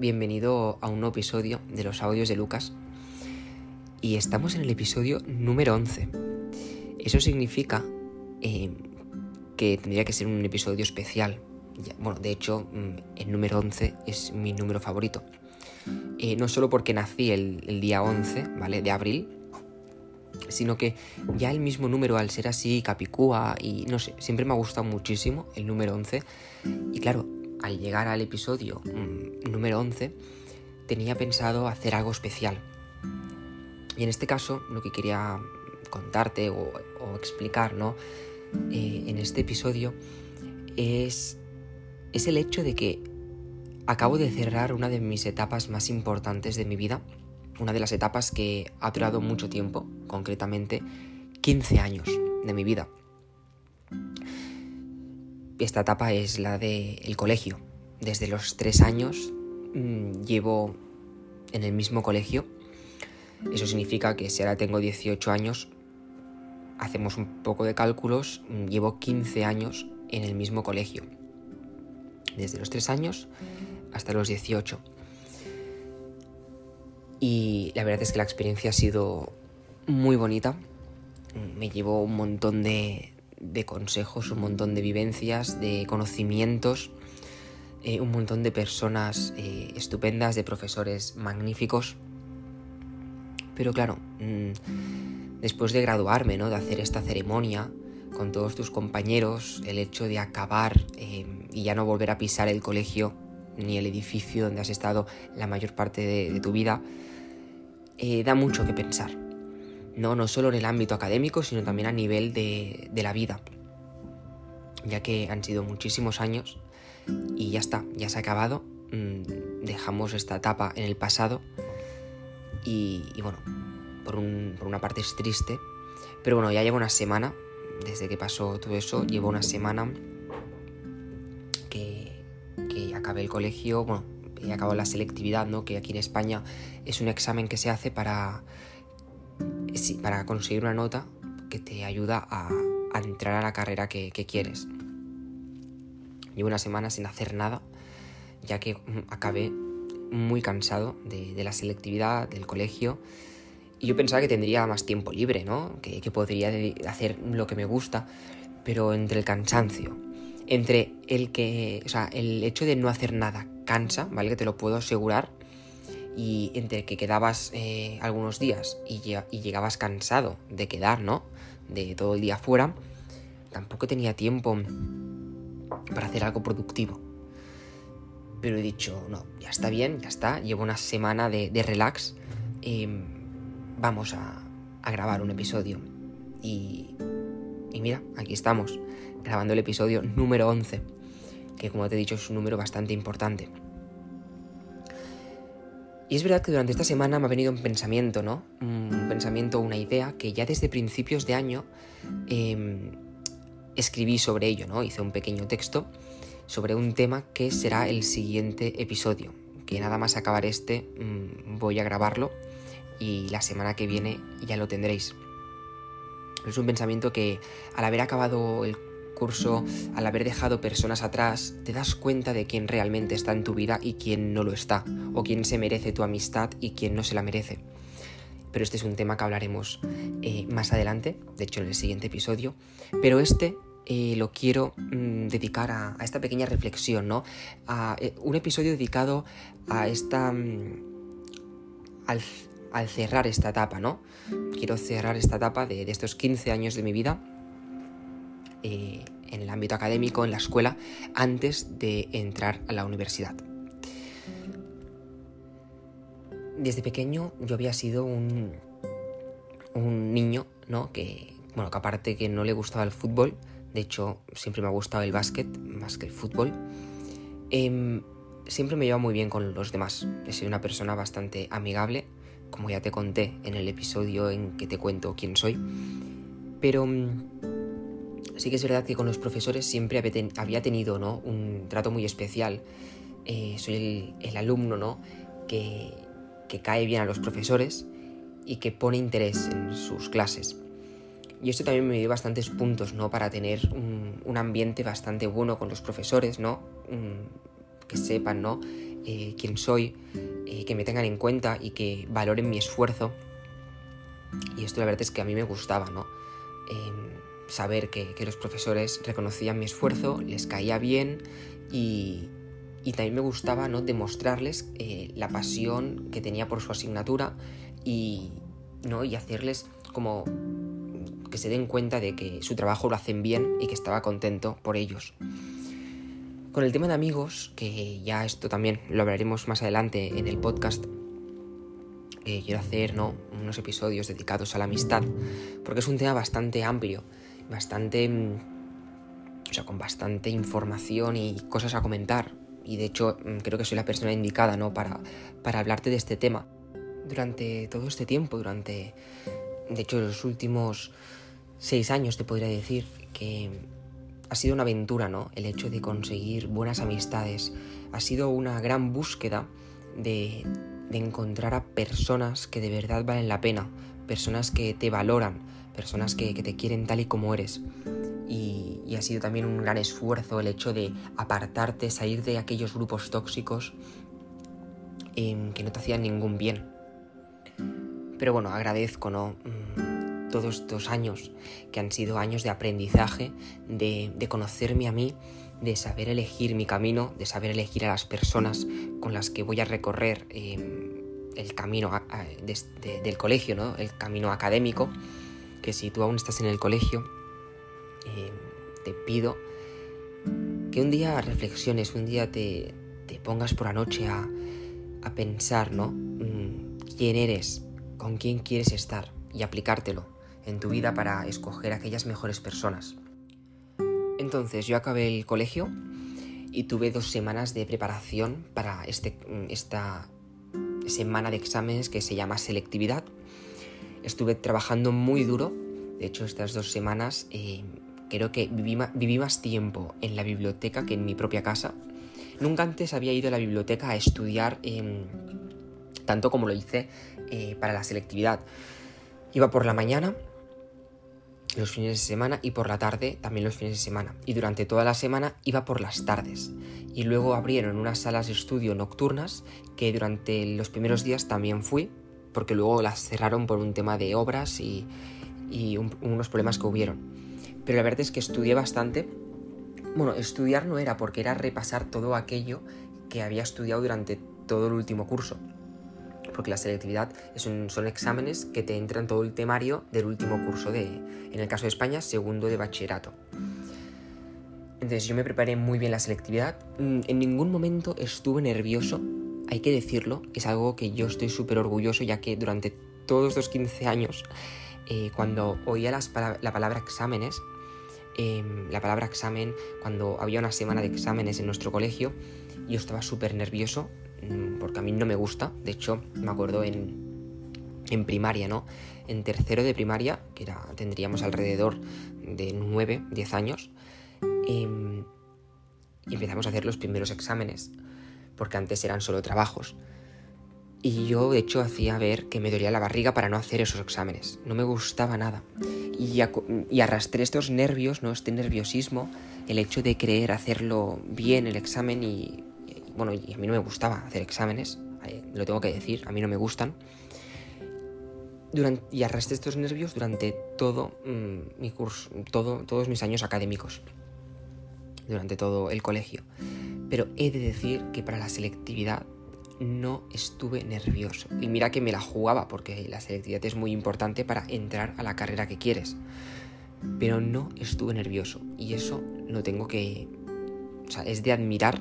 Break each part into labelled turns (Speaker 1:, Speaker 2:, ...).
Speaker 1: bienvenido a un nuevo episodio de los audios de Lucas. Y estamos en el episodio número 11. Eso significa eh, que tendría que ser un episodio especial. bueno, de hecho, mm, el número 11 es mi número favorito. Eh, no solo porque nací el, el, día 11, ¿vale? De abril, sino que ya el mismo número, al ser así, capicúa y no sé, siempre me ha gustado muchísimo el número 11. Y claro, al llegar al episodio mm, número 11, tenía pensado hacer algo especial. Y en este caso, lo que quería contarte o, explicar, ¿no? Eh, en este episodio es, es el hecho de que acabo de cerrar una de mis etapas más importantes de mi vida, una de las etapas que ha durado mucho tiempo, concretamente 15 años de mi vida. Esta etapa es la del colegio. Desde los 3 años mmm, llevo en el mismo colegio. Eso significa que si ahora tengo 18 años, hacemos un poco de cálculos, mm, llevo 15 años en el mismo colegio. Desde los 3 años hasta los 18. Y la verdad es que la experiencia ha sido muy bonita. Me llevo un montón de, de consejos, un montón de vivencias, de conocimientos, eh, un montón de personas eh, estupendas, de profesores magníficos. Pero claro, mmm, después de graduarme, ¿no? de hacer esta ceremonia con todos tus compañeros, el hecho de acabar eh, y ya no volver a pisar el colegio ni el edificio donde has estado la mayor parte de, tu vida, da mucho que pensar. ¿No? no solo en el ámbito académico, sino también a nivel de, de la vida. Ya que han sido muchísimos años y ya está, ya se ha acabado. Mm, dejamos esta etapa en el pasado y, y bueno, por, un, por, una parte es triste, pero bueno, ya llevo una semana, desde que pasó todo eso, llevo una semana que, que acabé el colegio, bueno, he acabado la selectividad, ¿no? Que aquí en España es un examen que se hace para, sí, para conseguir una nota que te ayuda a, entrar a la carrera que, que, quieres. Llevo una semana sin hacer nada, ya que mm, acabé muy cansado de, de la selectividad, del colegio. Y yo pensaba que tendría más tiempo libre, ¿no? Que, que podría hacer lo que me gusta, pero entre el cansancio, entre el que, o sea, el hecho de no hacer nada cansa, ¿vale? Que te lo puedo asegurar. Y entre que quedabas eh, algunos días y, llegabas cansado de quedar, ¿no? De todo el día fuera, tampoco tenía tiempo para hacer algo productivo. Pero he dicho, no, ya está bien, ya está. Llevo una semana de, relax. Eh, vamos a, a, grabar un episodio. Y, y mira, aquí estamos, grabando el episodio número 11, que como te he dicho es un número bastante importante. Y es verdad que durante esta semana me ha venido un pensamiento, ¿no? Un pensamiento, una idea que ya desde principios de año eh, escribí sobre ello, ¿no? Hice un pequeño texto sobre un tema que será el siguiente episodio. Que nada más acabar este mmm, voy a grabarlo y la semana que viene ya lo tendréis. Es un pensamiento que al haber acabado el curso, al haber dejado personas atrás, te das cuenta de quién realmente está en tu vida y quién no lo está, o quién se merece tu amistad y quién no se la merece. Pero este es un tema que hablaremos eh, más adelante, de hecho en el siguiente episodio. Pero este eh, lo quiero mmm, dedicar a, esta pequeña reflexión, ¿no? A eh, un episodio dedicado a esta... Mmm, al, al, cerrar esta etapa, ¿no? Quiero cerrar esta etapa de estos 15 años de mi vida eh, en el ámbito académico, en la escuela, antes de entrar a la universidad. Desde pequeño yo había sido un, un niño, ¿no? Que, bueno, que aparte que no le gustaba el fútbol, de hecho siempre me ha gustado el básquet más que el fútbol, eh, siempre me lleva muy bien con los demás. He sido una persona bastante amigable, como ya te conté en el episodio en que te cuento quién soy, pero sí que es verdad que con los profesores siempre había tenido ¿no? un trato muy especial. Eh, soy el, el, alumno ¿no? que, que cae bien a los profesores y que pone interés en sus clases. Y esto también me dio bastantes puntos, ¿no? Para tener un, un ambiente bastante bueno con los profesores, ¿no? Un, que sepan, ¿no? eh, quién soy, eh, que me tengan en cuenta y que valoren mi esfuerzo. Y esto la verdad es que a mí me gustaba, ¿no? Em, saber que, los profesores reconocían mi esfuerzo, les caía bien y, y también me gustaba ¿no? demostrarles eh, la pasión que tenía por su asignatura y, ¿no? y hacerles como que se den cuenta de que su trabajo lo hacen bien y que estaba contento por ellos. Con el tema de amigos, que ya esto también lo hablaremos más adelante en el podcast, eh, quiero hacer ¿no? unos episodios dedicados a la amistad, porque es un tema bastante amplio, bastante... Mm, o sea, con bastante información y cosas a comentar. Y de hecho mm, creo que soy la persona indicada ¿no? para, para hablarte de este tema. Durante todo este tiempo, durante, de hecho, los últimos seis años te podría decir que ha sido una aventura, ¿no? El hecho de conseguir buenas amistades. Ha sido una gran búsqueda de, de encontrar a personas que de verdad valen la pena, personas que te valoran, personas que, te quieren tal y como eres. Y, ha sido también un gran esfuerzo el hecho de apartarte, salir de aquellos grupos tóxicos em, que no te hacían ningún bien. Pero bueno, agradezco, ¿no? Mm, todos estos años que han sido años de aprendizaje, de, de conocerme a mí, de saber elegir mi camino, de saber elegir a las personas con las que voy a recorrer em, el camino del colegio, ¿no? el camino académico, que si tú aún estás en el colegio, em, te pido que un día reflexiones, un día te, pongas por la noche a, a pensar, ¿no? Mm, ¿Quién eres? ¿Con quién quieres estar? Y aplicártelo en tu vida para escoger aquellas mejores personas. Entonces yo acabé el colegio y tuve dos semanas de preparación para este, esta semana de exámenes que se llama selectividad. Estuve trabajando muy duro, de hecho estas dos semanas eh, creo que viví, más tiempo en la biblioteca que en mi propia casa. Nunca antes había ido a la biblioteca a estudiar em, tanto como lo hice eh, para la selectividad. Iba por la mañana los fines de semana y por la tarde también los fines de semana. Y durante toda la semana iba por las tardes. Y luego abrieron unas salas de estudio nocturnas que durante los primeros días también fui, porque luego las cerraron por un tema de obras y, unos problemas que hubieron. Pero la verdad es que estudié bastante. Bueno, estudiar no era porque era repasar todo aquello que había estudiado durante todo el último curso porque la selectividad son exámenes que te entran todo el temario del último curso de, en el caso de España, segundo de bachillerato. Entonces yo me preparé muy bien la selectividad, mm, en ningún momento estuve nervioso, hay que decirlo, es algo que yo estoy súper orgulloso ya que durante todos estos 15 años, eh, cuando oía la palabra exámenes, em, la palabra examen, cuando había una semana de exámenes en nuestro colegio, yo estaba súper nervioso, porque a mí no me gusta. De hecho, me acuerdo en, en primaria, ¿no? En tercero de primaria, que era, tendríamos alrededor de 9, 10 años, em, y empezamos a hacer los primeros exámenes, porque antes eran solo trabajos. Y yo, de hecho, hacía ver que me dolía la barriga para no hacer esos exámenes. No me gustaba nada. Y, y, arrastré estos nervios, ¿no? Este nerviosismo, el hecho de querer hacerlo bien el examen y bueno, y a mí no me gustaba hacer exámenes, lo tengo que decir, a mí no me gustan. Y arrastré estos nervios durante todo mm, mi curso, todo, todos mis años académicos, durante todo el colegio. Pero he de decir que para la selectividad no estuve nervioso. Y mira que me la jugaba, porque la selectividad es muy importante para entrar a la carrera que quieres. Pero no estuve nervioso. Y eso lo tengo que... O sea, es de admirar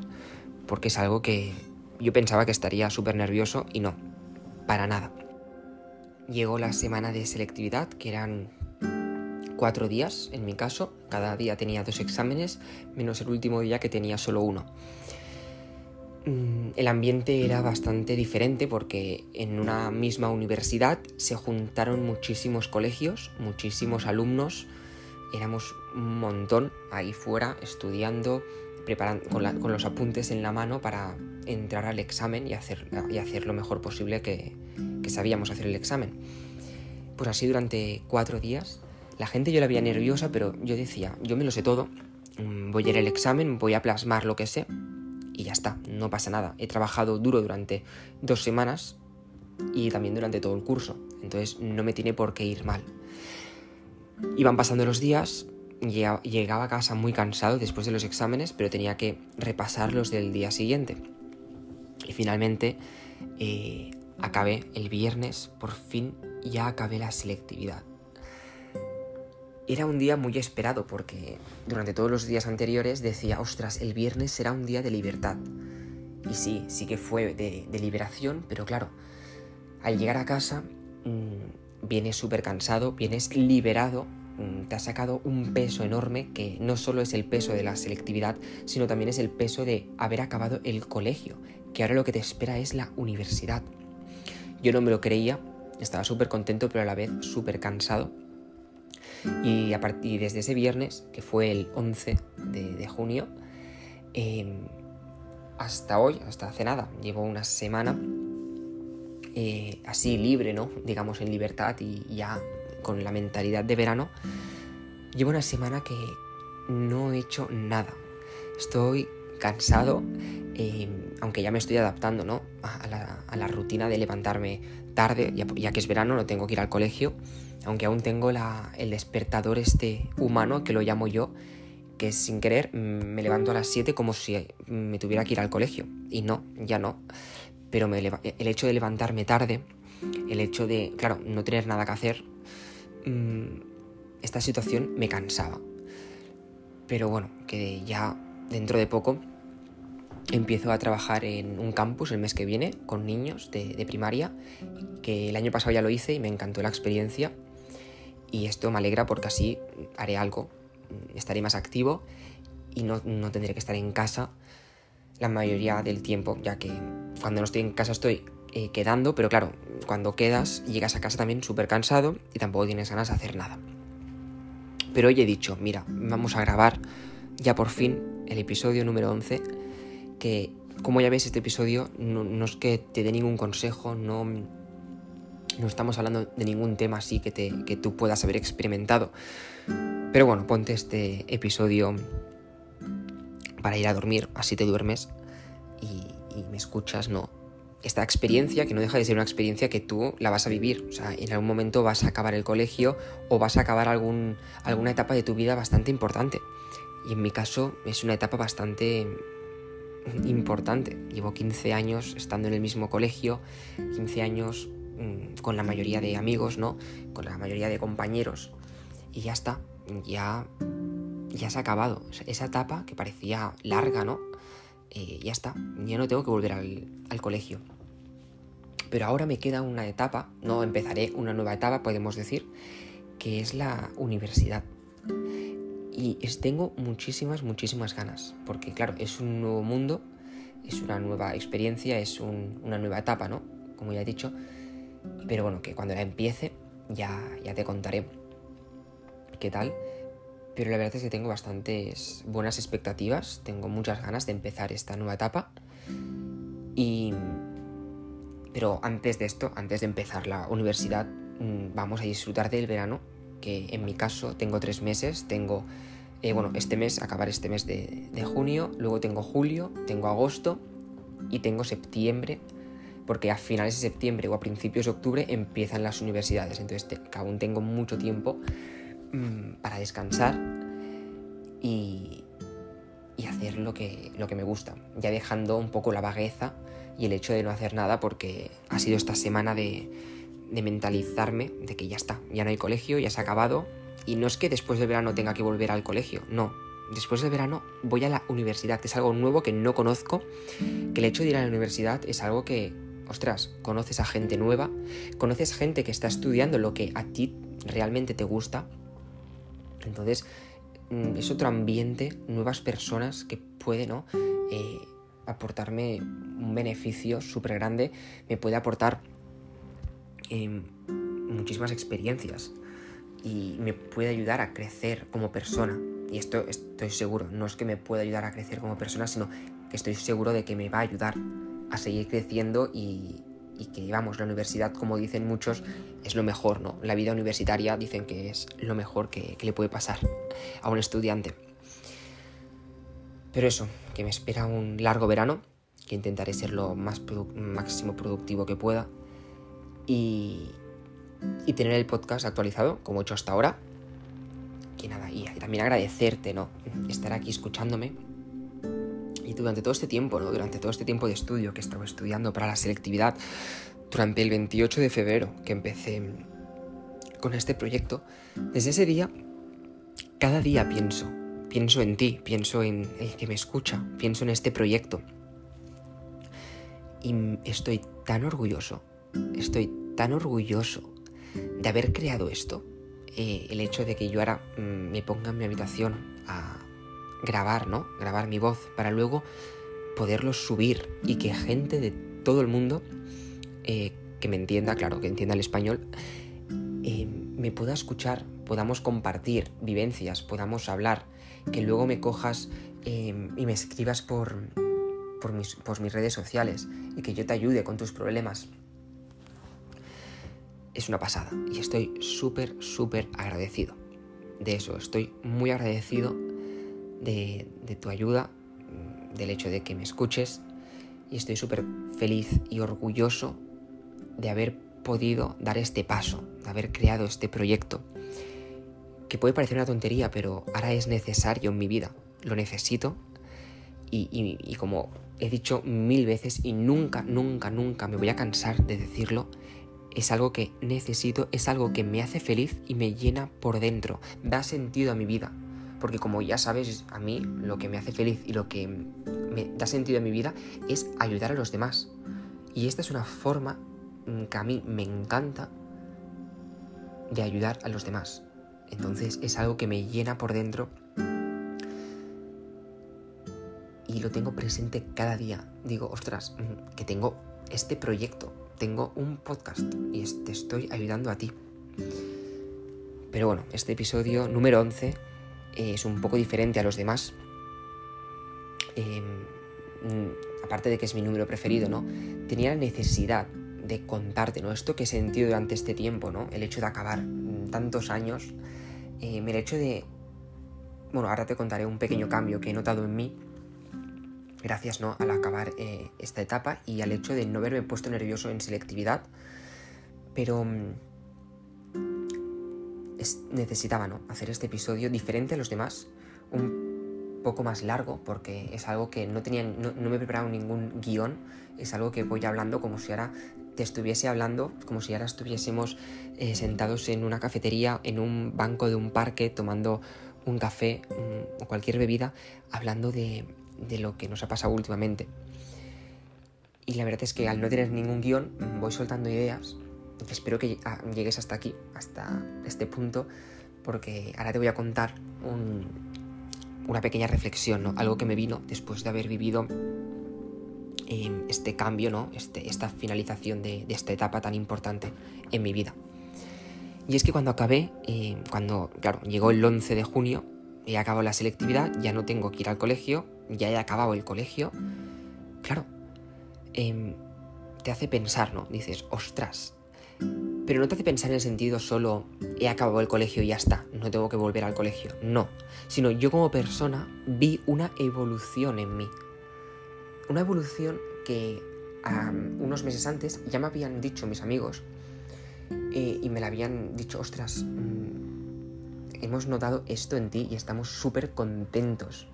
Speaker 1: porque es algo que yo pensaba que estaría súper nervioso y no, para nada. Llegó la semana de selectividad, que eran cuatro días en mi caso, cada día tenía dos exámenes, menos el último día que tenía solo uno. Mm, el ambiente era bastante diferente porque en una misma universidad se juntaron muchísimos colegios, muchísimos alumnos, éramos un montón ahí fuera estudiando, con, los apuntes en la mano para entrar al examen y hacer, y hacer lo mejor posible que, sabíamos hacer el examen. Pues así durante cuatro días. La gente yo la veía nerviosa, pero yo decía, yo me lo sé todo, mm, voy a ir al examen, voy a plasmar lo que sé y ya está, no pasa nada. He trabajado duro durante dos semanas y también durante todo el curso, entonces no me tiene por qué ir mal. Iban pasando los días, llegaba a casa muy cansado después de los exámenes, pero tenía que repasar los del día siguiente. Y finalmente eh, acabé el viernes, por fin ya acabé la selectividad. Era un día muy esperado porque durante todos los días anteriores decía, ostras, el viernes será un día de libertad. Y sí, sí que fue de, liberación, pero claro, al llegar a casa mmm, vienes súper cansado, vienes liberado, mm, te ha sacado un peso enorme que no solo es el peso de la selectividad, sino también es el peso de haber acabado el colegio, que ahora lo que te espera es la universidad. Yo no me lo creía, estaba súper contento, pero a la vez súper cansado y a partir desde ese viernes, que fue el 11 de, junio, em, hasta hoy, hasta hace nada, llevo una semana eh, así libre, ¿no? Digamos en libertad y ya con la mentalidad de verano. Llevo una semana que no he hecho nada. Estoy cansado, em, aunque ya me estoy adaptando, ¿no? A la, rutina de levantarme tarde, ya que es verano, no tengo que ir al colegio aunque aún tengo el despertador este humano, que lo llamo yo, que sin querer mm, me levanto a las 7 como si me tuviera que ir al colegio. Y no, ya no. Pero el hecho de levantarme tarde, el hecho de, claro, no tener nada que hacer, mm, esta situación me cansaba. Pero bueno, que ya dentro de poco empiezo a trabajar en un campus el mes que viene con niños de, de primaria, que el año pasado ya lo hice y me encantó la experiencia y esto me alegra porque así haré algo, estaré más activo y no, tendré que estar en casa la mayoría del tiempo, ya que cuando no estoy en casa estoy eh, quedando, pero claro, cuando quedas llegas a casa también súper cansado y tampoco tienes ganas de hacer nada. Pero hoy he dicho, mira, vamos a grabar ya por fin el episodio número 11, que como ya ves este episodio no, no es que te dé ningún consejo, no no estamos hablando de ningún tema así que, te, que tú puedas haber experimentado. Pero bueno, ponte este episodio para ir a dormir, así te duermes y, me escuchas, ¿no? Esta experiencia, que no deja de ser una experiencia que tú la vas a vivir. O sea, en algún momento vas a acabar el colegio o vas a acabar algún, alguna etapa de tu vida bastante importante. Y en mi caso es una etapa bastante importante. Llevo 15 años estando en el mismo colegio, 15 años Mm, con la mayoría de amigos, ¿no? Con la mayoría de compañeros. Y ya está, ya, ya se ha acabado. Esa etapa que parecía larga, ¿no? Eh, ya está, ya no tengo que volver al, al colegio. Pero ahora me queda una etapa, no empezaré una nueva etapa, podemos decir, que es la universidad. Y tengo muchísimas, muchísimas ganas, porque claro, es un nuevo mundo, es una nueva experiencia, es una nueva etapa, ¿no? Como ya he dicho, pero bueno, que cuando la empiece ya, ya te contaré qué tal. Pero la verdad es que tengo bastantes buenas expectativas, tengo muchas ganas de empezar esta nueva etapa. Y... Pero antes de esto, antes de empezar la universidad, mm, vamos a disfrutar del verano, que en mi caso tengo tres meses, tengo, eh, bueno, este mes, acabar este mes de, de junio, luego tengo julio, tengo agosto y tengo septiembre porque a finales de septiembre o a principios de octubre empiezan las universidades, entonces aún tengo mucho tiempo mm, para descansar y, hacer lo que, lo que me gusta, ya dejando un poco la vagueza y el hecho de no hacer nada porque ha sido esta semana de, mentalizarme de que ya está, ya no hay colegio, ya se ha acabado y no es que después del verano tenga que volver al colegio, no, después del verano voy a la universidad, es algo nuevo que no conozco, que el hecho de ir a la universidad es algo que ostras, conoces a gente nueva, conoces gente que está estudiando lo que a ti realmente te gusta. Entonces, mm, es otro ambiente, nuevas personas que pueden ¿no? Eh, aportarme un beneficio súper grande, me puede aportar em, muchísimas experiencias y me puede ayudar a crecer como persona. Y esto estoy seguro, no es que me pueda ayudar a crecer como persona, sino que estoy seguro de que me va a ayudar a seguir creciendo y, que, vamos, la universidad, como dicen muchos, es lo mejor, ¿no? La vida universitaria dicen que es lo mejor que, le puede pasar a un estudiante. Pero eso, que me espera un largo verano, que intentaré ser lo más máximo productivo que pueda y, y tener el podcast actualizado, como he hecho hasta ahora. Que nada, y también agradecerte, ¿no? Estar aquí escuchándome. Durante todo este tiempo, ¿no? Durante todo este tiempo de estudio que he estado estudiando para la selectividad, durante el 28 de febrero que empecé con este proyecto, desde ese día, cada día pienso, pienso en ti, pienso en el que me escucha, pienso en este proyecto. Y estoy tan orgulloso, estoy tan orgulloso de haber creado esto. Eh, el hecho de que yo ahora mm, me ponga en mi habitación a grabar, ¿no? Grabar mi voz para luego poderlo subir y que gente de todo el mundo eh, que me entienda, claro, que entienda el español, eh, me pueda escuchar, podamos compartir vivencias, podamos hablar, que luego me cojas y me escribas por mis redes sociales y que yo te ayude con tus problemas es una pasada y estoy súper, súper agradecido de eso. Estoy muy agradecido de, tu ayuda, mm, del hecho de que me escuches y estoy súper feliz y orgulloso de haber podido dar este paso, de haber creado este proyecto, que puede parecer una tontería, pero ahora es necesario en mi vida, lo necesito y, y como he dicho mil veces y nunca, nunca, nunca me voy a cansar de decirlo, es algo que necesito, es algo que me hace feliz y me llena por dentro, da sentido a mi vida. Porque como ya sabes, a mí lo que me hace feliz y lo que me da sentido a mi vida es ayudar a los demás. Y esta es una forma que a mí me encanta de ayudar a los demás. Entonces es algo que me llena por dentro y lo tengo presente cada día. Digo, ostras, mm, que tengo este proyecto, tengo un podcast y te estoy ayudando a ti. Pero bueno, este episodio número 11 es un poco diferente a los demás. Em, mm, aparte de que es mi número preferido, ¿no? Tenía la necesidad de contarte, ¿no? Esto que he sentido durante este tiempo, ¿no? El hecho de acabar tantos años, eh, el hecho de... Bueno, ahora te contaré un pequeño cambio que he notado en mí gracias ¿no? al acabar eh, esta etapa y al hecho de no haberme puesto nervioso en selectividad, pero mm, necesitaba hacer este episodio diferente a los demás, un poco más largo, porque es algo que no, tenía, no, me he preparado ningún guion, es algo que voy hablando como si ahora te estuviese hablando, como si ahora estuviésemos eh, sentados en una cafetería, en un banco de un parque, tomando un café mm, o cualquier bebida, hablando de, de lo que nos ha pasado últimamente. Y la verdad es que al no tener ningún guion, voy soltando ideas. Espero que llegues hasta aquí, hasta este punto, porque ahora te voy a contar una pequeña reflexión, ¿no? Algo que me vino después de haber vivido em, este cambio, ¿no? Este, esta finalización de, esta etapa tan importante en mi vida. Y es que cuando acabé, eh, cuando, claro, llegó el 11 de junio, he acabado la selectividad, ya no tengo que ir al colegio, ya he acabado el colegio, claro, em, te hace pensar, ¿no? Dices, ostras, pero no te hace pensar en el sentido solo he acabado el colegio y ya está, no tengo que volver al colegio, no, sino yo como persona vi una evolución en mí, una evolución que unos meses antes ya me habían dicho mis amigos eh, y me la habían dicho, ostras, mm, hemos notado esto en ti y estamos súper contentos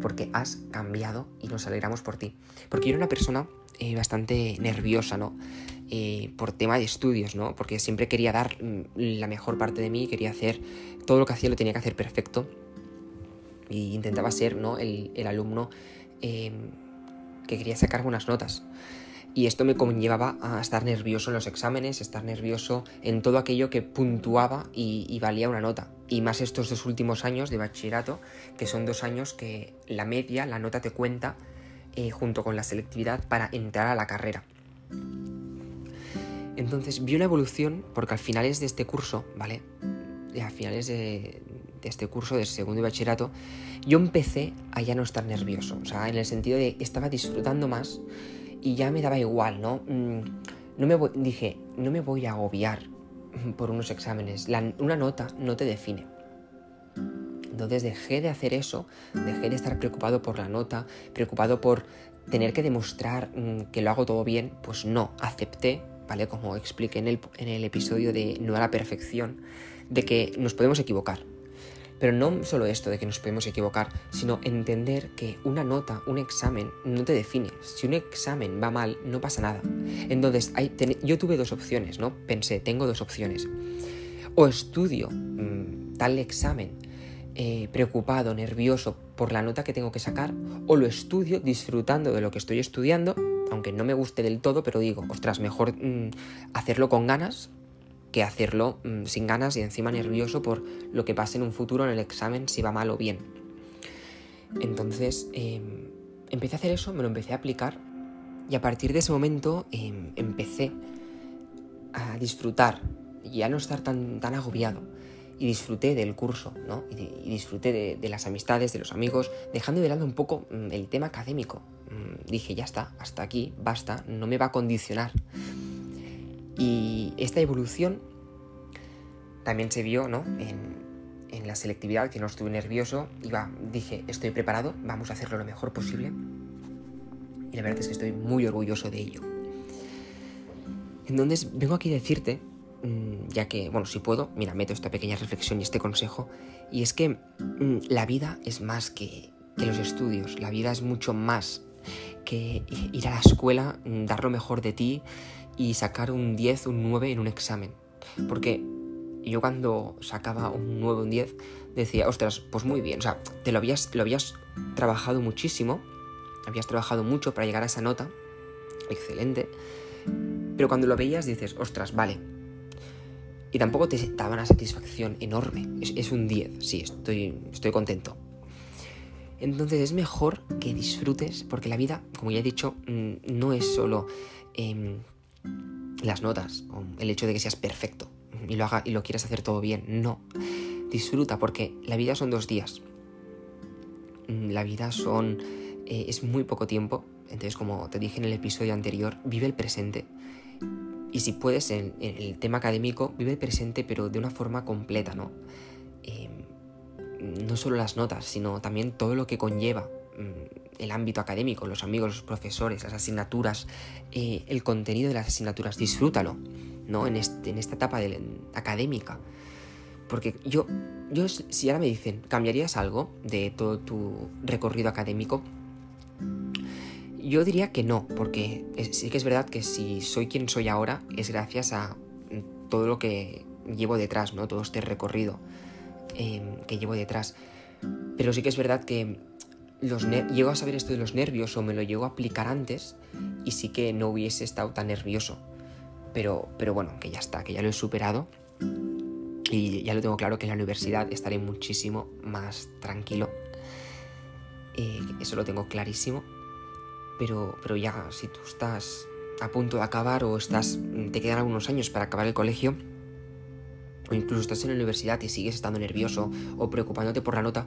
Speaker 1: porque has cambiado y nos alegramos por ti. Porque yo era una persona eh, bastante nerviosa, ¿no? Eh, por tema de estudios, ¿no? Porque siempre quería dar mm, la mejor parte de mí, quería hacer todo lo que hacía lo tenía que hacer perfecto y intentaba ser, ¿no? El, alumno em, que quería sacar buenas notas. Y esto me conllevaba a estar nervioso en los exámenes, estar nervioso en todo aquello que puntuaba y valía una nota y más estos dos últimos años de bachillerato, que son dos años que la media, la nota te cuenta eh, junto con la selectividad para entrar a la carrera. Entonces vi una evolución porque al finales de este curso, ¿vale? A finales de, este curso de segundo de bachillerato, yo empecé a ya no estar nervioso, o sea, en el sentido de estaba disfrutando más y ya me daba igual, ¿no? Mm, no me dije, no me voy a agobiar por unos exámenes. una nota no te define. Entonces dejé de hacer eso, dejé de estar preocupado por la nota, preocupado por tener que demostrar mm, que lo hago todo bien, pues no, acepté, Como expliqué en el, en el episodio de No a la perfección, de que nos podemos equivocar. Pero no solo esto de que nos podemos equivocar, sino entender que una nota, un examen, no te define. Si un examen va mal, no pasa nada. Entonces, yo tuve dos opciones, ¿no? Pensé, tengo dos opciones. O estudio mm, tal examen eh, preocupado, nervioso por la nota que tengo que sacar, o lo estudio disfrutando de lo que estoy estudiando, aunque no me guste del todo, pero digo, ostras, mejor mm, hacerlo con ganas que hacerlo mm, sin ganas y encima nervioso por lo que pase en un futuro en el examen, si va mal o bien. Entonces, em, empecé a hacer eso, me lo empecé a aplicar y a partir de ese momento em, empecé a disfrutar y a no estar tan, tan agobiado y disfruté del curso, ¿no? Y, disfruté de, las amistades, de los amigos, dejando de lado un poco mm, el tema académico. Mm, dije, ya está, hasta aquí, basta, no me va a condicionar. Y esta evolución también se vio, ¿no? En, la selectividad, que no estuve nervioso, iba, dije, estoy preparado, vamos a hacerlo lo mejor posible. Y la verdad es que estoy muy orgulloso de ello. Entonces, vengo aquí a decirte ya que, bueno, si puedo, mira, meto esta pequeña reflexión y este consejo, y es que mm, la vida es más que, los estudios, la vida es mucho más que ir a la escuela, mm, dar lo mejor de ti y sacar un 10, un 9 en un examen. Porque yo cuando sacaba un 9, un 10, decía, ostras, pues muy bien, o sea, te lo habías, lo habías trabajado muchísimo, habías trabajado mucho para llegar a esa nota, excelente, pero cuando lo veías dices, ostras, vale, y tampoco te daba una satisfacción enorme. Es, un 10, sí, estoy, estoy contento. Entonces es mejor que disfrutes, porque la vida, como ya he dicho, mm, no es solo em, las notas, el hecho de que seas perfecto y lo, haga, y lo quieras hacer todo bien. No. Disfruta, porque la vida son dos días. Mm, la vida son. Eh, es muy poco tiempo. Entonces, como te dije en el episodio anterior, vive el presente. Y si puedes, en, el tema académico, vive presente, pero de una forma completa, ¿no? Em, no solo las notas, sino también todo lo que conlleva mm, el ámbito académico, los amigos, los profesores, las asignaturas, eh, el contenido de las asignaturas, disfrútalo, ¿no? En, este, en esta etapa académica. Porque yo, yo, si ahora me dicen, ¿cambiarías algo de todo tu recorrido académico? Yo diría que no, porque sí que es verdad que si soy quien soy ahora es gracias a todo lo que llevo detrás, ¿no? Todo este recorrido em, que llevo detrás. Pero sí que es verdad que los llego a saber esto de los nervios o me lo llego a aplicar antes y sí que no hubiese estado tan nervioso. Pero, pero bueno, que ya está, que ya lo he superado y ya lo tengo claro que en la universidad estaré muchísimo más tranquilo. Eh, eso lo tengo clarísimo pero, pero ya si tú estás a punto de acabar o estás te quedan algunos años para acabar el colegio o incluso estás en la universidad y sigues estando nervioso o preocupándote por la nota,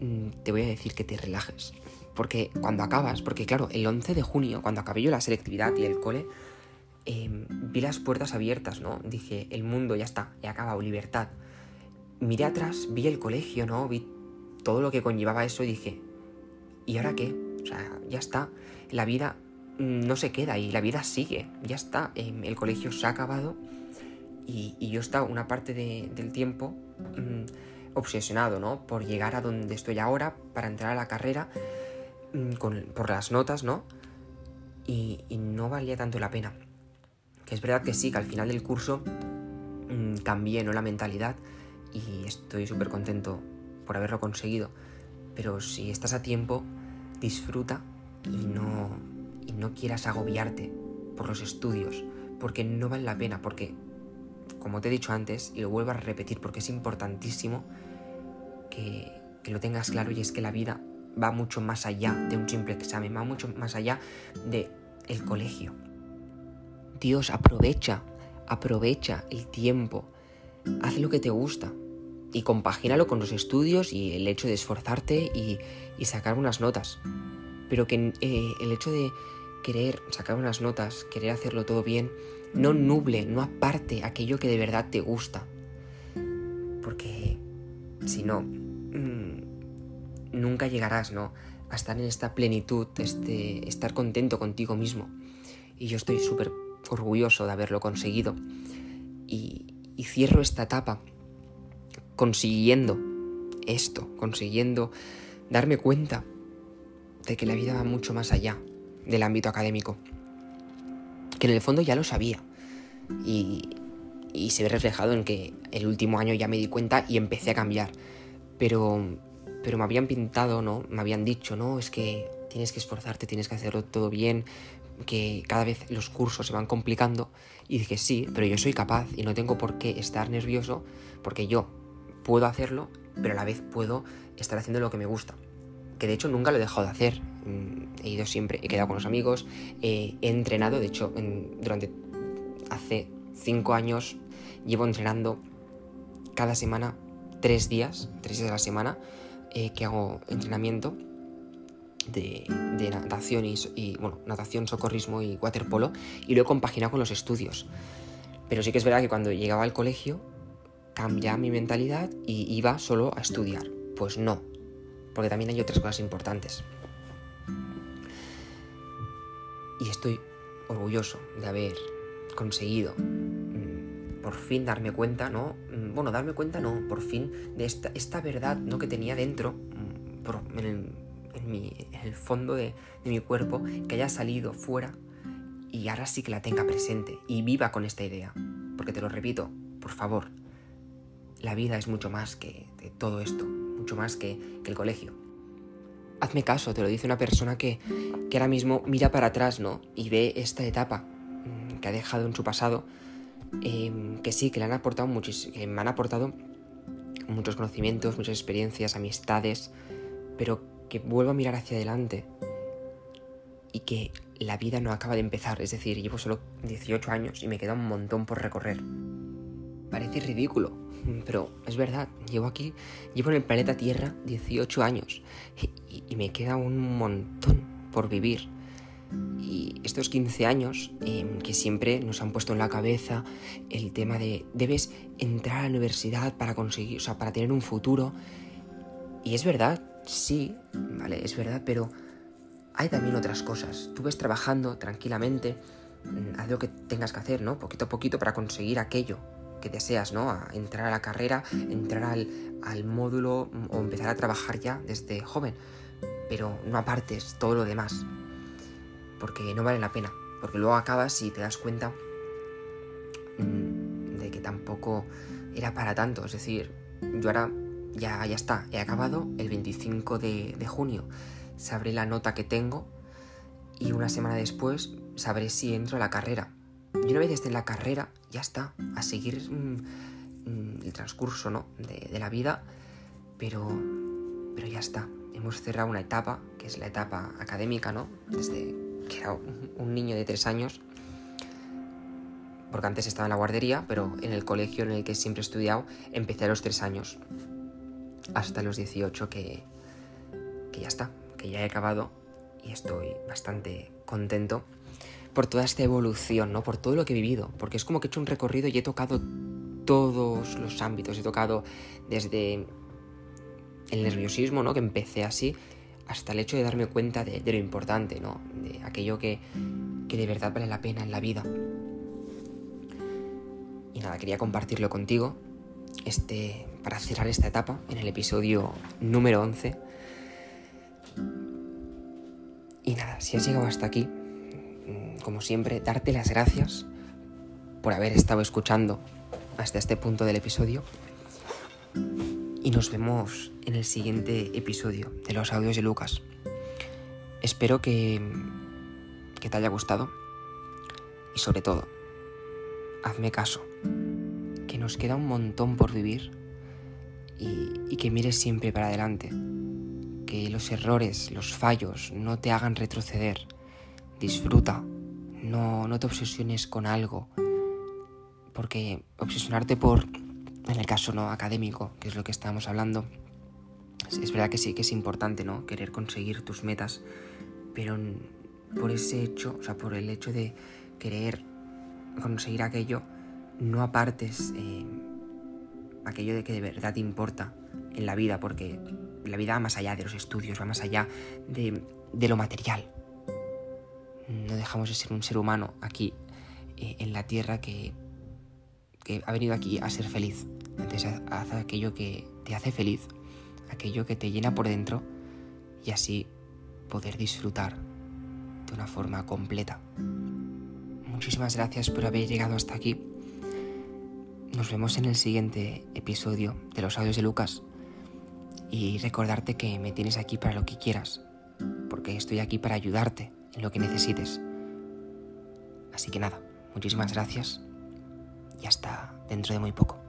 Speaker 1: mm, te voy a decir que te relajes. Porque cuando acabas, porque claro, el 11 de junio, cuando acabé yo la selectividad y el cole, em, vi las puertas abiertas, ¿no? Dije, el mundo ya está, he acabado, libertad. Miré atrás, vi el colegio, ¿no? Vi todo lo que conllevaba eso y dije, ¿y ahora qué? O sea, ya está la vida no se queda y la vida sigue, ya está, em, el colegio se ha acabado y, yo he estado una parte del tiempo mm, obsesionado, ¿no? Por llegar a donde estoy ahora, para entrar a la carrera, mm, por las notas, ¿no? Y, no valía tanto la pena. Que es verdad que sí, que al final del curso mm, cambié, ¿no? La mentalidad y estoy súper contento por haberlo conseguido. Pero si estás a tiempo, disfruta y no, y no quieras agobiarte por los estudios, porque no vale la pena, porque, como te he dicho antes, y lo vuelvo a repetir porque es importantísimo que, que lo tengas claro, y es que la vida va mucho más allá de un simple examen, va mucho más allá de el colegio. Dios, aprovecha, aprovecha el tiempo, haz lo que te gusta y compagínalo con los estudios y el hecho de esforzarte y, sacar unas notas pero que eh, el hecho de querer sacar unas notas, querer hacerlo todo bien, no nuble, no aparte aquello que de verdad te gusta. Porque si no, mm, nunca llegarás, ¿no? A estar en esta plenitud, este, estar contento contigo mismo. Y yo estoy súper orgulloso de haberlo conseguido. Y cierro esta etapa consiguiendo esto, consiguiendo darme cuenta de que la vida va mucho más allá del ámbito académico. Que en el fondo ya lo sabía. Y, se ve reflejado en que el último año ya me di cuenta y empecé a cambiar. Pero, pero me habían pintado, ¿no? Me habían dicho, no, es que tienes que esforzarte, tienes que hacerlo todo bien, que cada vez los cursos se van complicando. Y dije, sí, pero yo soy capaz y no tengo por qué estar nervioso porque yo puedo hacerlo, pero a la vez puedo estar haciendo lo que me gusta. Que de hecho nunca lo he dejado de hacer. Mm, he ido siempre, he quedado con los amigos, he entrenado, de hecho, durante hace cinco años llevo entrenando cada semana tres días, tres días a la semana, eh, que hago entrenamiento de, natación y, bueno, natación, socorrismo y waterpolo, y lo he compaginado con los estudios. Pero sí que es verdad que cuando llegaba al colegio cambiaba mi mentalidad y iba solo a estudiar. Pues no, porque también hay otras cosas importantes. Y estoy orgulloso de haber conseguido mm, por fin darme cuenta, ¿no? Mm, bueno, darme cuenta no, por fin de esta, verdad, ¿no? Que tenía dentro, mm, en, el, el, fondo de, de mi cuerpo, que haya salido fuera y ahora sí que la tenga presente y viva con esta idea. Porque te lo repito, por favor, la vida es mucho más que todo esto, mucho más que, el colegio. Hazme caso, te lo dice una persona que, que ahora mismo mira para atrás, ¿no? Y ve esta etapa que ha dejado en su pasado, em, que sí, que le han aportado muchos, que me han aportado muchos conocimientos, muchas experiencias, amistades, pero que vuelvo a mirar hacia adelante y que la vida no acaba de empezar, es decir, llevo solo 18 años y me queda un montón por recorrer. Parece ridículo, pero es verdad, llevo aquí, llevo en el planeta Tierra 18 años y, y me queda un montón por vivir. Y estos 15 años em, que siempre nos han puesto en la cabeza el tema de debes entrar a la universidad para conseguir, o sea, para tener un futuro. Y es verdad, sí, vale, es verdad, pero hay también otras cosas. Tú ves trabajando tranquilamente, mm, haz lo que tengas que hacer, ¿no? Poquito a poquito para conseguir aquello que deseas, ¿no? Entrar a la carrera, entrar al, al módulo o empezar a trabajar ya desde joven. Pero no apartes todo lo demás porque no vale la pena, porque luego acabas y te das cuenta mm, de que tampoco era para tanto, es decir, yo ahora ya, ya está, he acabado el 25 de, junio, sabré la nota que tengo y una semana después sabré si entro a la carrera. Y una vez esté en la carrera, ya está, a seguir mm, mm, el transcurso ¿no? de, de, la vida, pero, pero ya está. Hemos cerrado una etapa, que es la etapa académica, ¿no? Desde que era un niño de tres años, porque antes estaba en la guardería, pero en el colegio en el que siempre he estudiado empecé a los tres años, hasta los 18 que, que ya está, que ya he acabado y estoy bastante contento por toda esta evolución, ¿no? Por todo lo que he vivido, porque es como que he hecho un recorrido y he tocado todos los ámbitos, he tocado desde el nerviosismo, ¿no? Que empecé así, hasta el hecho de darme cuenta de, lo importante, ¿no? De aquello que, que de verdad vale la pena en la vida. Y nada, quería compartirlo contigo este, para cerrar esta etapa en el episodio número 11. Y nada, si has llegado hasta aquí, como siempre, darte las gracias por haber estado escuchando hasta este punto del episodio y nos vemos en el siguiente episodio de los audios de Lucas. Espero que, que te haya gustado y sobre todo, hazme caso, que nos queda un montón por vivir y, y que mires siempre para adelante, que los errores, los fallos no te hagan retroceder, disfruta, no, no te obsesiones con algo, porque obsesionarte por en el caso no académico, que es lo que estábamos hablando, es verdad que sí que es importante, ¿no? Querer conseguir tus metas, pero por ese hecho, o sea, por el hecho de querer conseguir aquello, no apartes eh, aquello de que de verdad te importa en la vida, porque la vida va más allá de los estudios, va más allá de, de lo material. No dejamos de ser un ser humano aquí eh, en la tierra que, que ha venido aquí a ser feliz. Entonces haz aquello que te hace feliz, aquello que te llena por dentro y así poder disfrutar de una forma completa. Muchísimas gracias por haber llegado hasta aquí. Nos vemos en el siguiente episodio de los audios de Lucas y recordarte que me tienes aquí para lo que quieras, porque estoy aquí para ayudarte lo que necesites. Así que nada, muchísimas gracias y hasta dentro de muy poco.